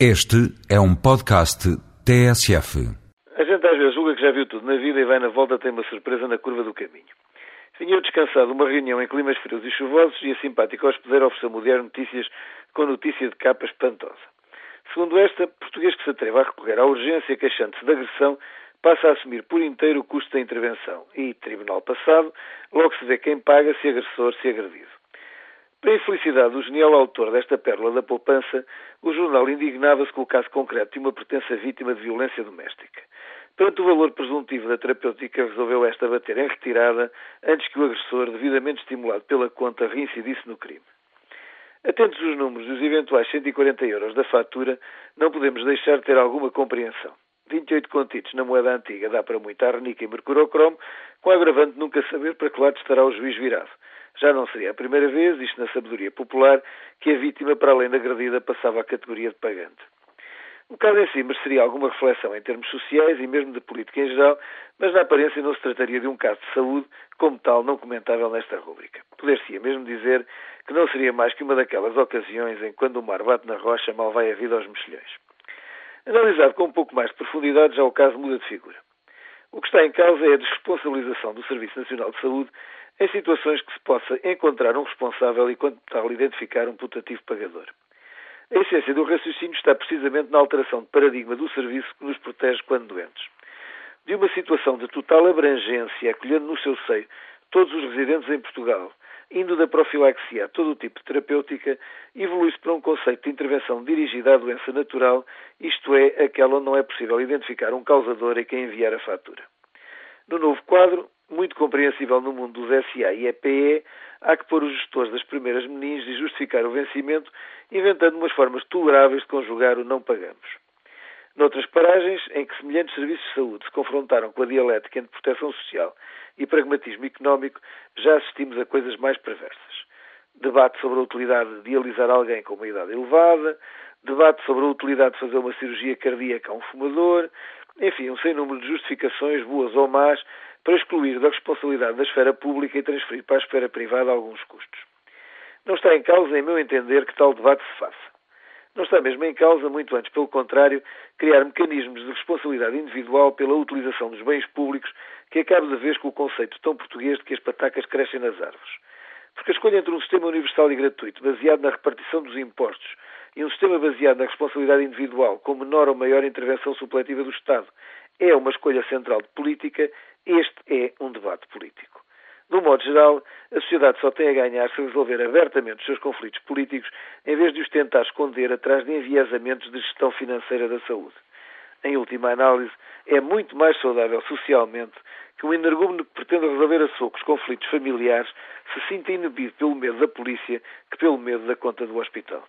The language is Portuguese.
Este é um podcast TSF. A gente às vezes julga que já viu tudo na vida e vai na volta tem uma surpresa na curva do caminho. Vinha eu descansado uma reunião em climas frios e chuvosos e a simpática hospedeira ofereceu-me o Diário Notícias com notícia de capa espantosa. Segundo esta, português que se atreva a recorrer à urgência queixando-se de agressão passa a assumir por inteiro o custo da intervenção e, tribunal passado, logo se vê quem paga se agressor se agredido. Para a infelicidade do genial autor desta pérola da poupança, o jornal indignava-se com o caso concreto de uma pertença vítima de violência doméstica. Perante o valor presuntivo da terapêutica, resolveu esta bater em retirada antes que o agressor, devidamente estimulado pela conta, reincidisse no crime. Atentos os números dos eventuais 140 euros da fatura, não podemos deixar de ter alguma compreensão. 28 contitos na moeda antiga dá para muita arnica e mercurocromo, com agravante nunca saber para que lado estará o juiz virado. Já não seria a primeira vez, isto na sabedoria popular, que a vítima, para além da agredida, passava à categoria de pagante. O caso em si mereceria alguma reflexão em termos sociais e mesmo de política em geral, mas na aparência não se trataria de um caso de saúde, como tal, não comentável nesta rúbrica. Poder-se-ia mesmo dizer que não seria mais que uma daquelas ocasiões em que, quando o mar bate na rocha, mal vai a vida aos mexilhões. Analisado com um pouco mais de profundidade, já o caso muda de figura. O que está em causa é a desresponsabilização do Serviço Nacional de Saúde em situações que se possa encontrar um responsável e, quanto tal, identificar um putativo pagador. A essência do raciocínio está precisamente na alteração de paradigma do serviço que nos protege quando doentes. De uma situação de total abrangência, acolhendo no seu seio todos os residentes em Portugal, indo da profilaxia a todo o tipo de terapêutica, evolui-se para um conceito de intervenção dirigida à doença natural, isto é, aquela onde não é possível identificar um causador a quem enviar a fatura. No novo quadro, muito compreensível no mundo dos SA e EPE, há que pôr os gestores das primeiras meninges e justificar o vencimento, inventando umas formas toleráveis de conjugar o não pagamos. Noutras paragens, em que semelhantes serviços de saúde se confrontaram com a dialética entre proteção social e pragmatismo económico, já assistimos a coisas mais perversas. Debate sobre a utilidade de dialisar alguém com uma idade elevada, debate sobre a utilidade de fazer uma cirurgia cardíaca a um fumador, enfim, um sem número de justificações, boas ou más, para excluir da responsabilidade da esfera pública e transferir para a esfera privada alguns custos. Não está em causa, em meu entender, que tal debate se faça. Não está mesmo em causa, muito antes, pelo contrário, criar mecanismos de responsabilidade individual pela utilização dos bens públicos que acabe de vez com o conceito tão português de que as patacas crescem nas árvores. Porque a escolha entre um sistema universal e gratuito, baseado na repartição dos impostos, e um sistema baseado na responsabilidade individual, com menor ou maior intervenção supletiva do Estado, é uma escolha central de política, este é um debate político. De um modo geral, a sociedade só tem a ganhar se resolver abertamente os seus conflitos políticos em vez de os tentar esconder atrás de enviesamentos de gestão financeira da saúde. Em última análise, é muito mais saudável socialmente que um energúmeno que pretenda resolver a socos conflitos familiares se sinta inibido pelo medo da polícia que pelo medo da conta do hospital.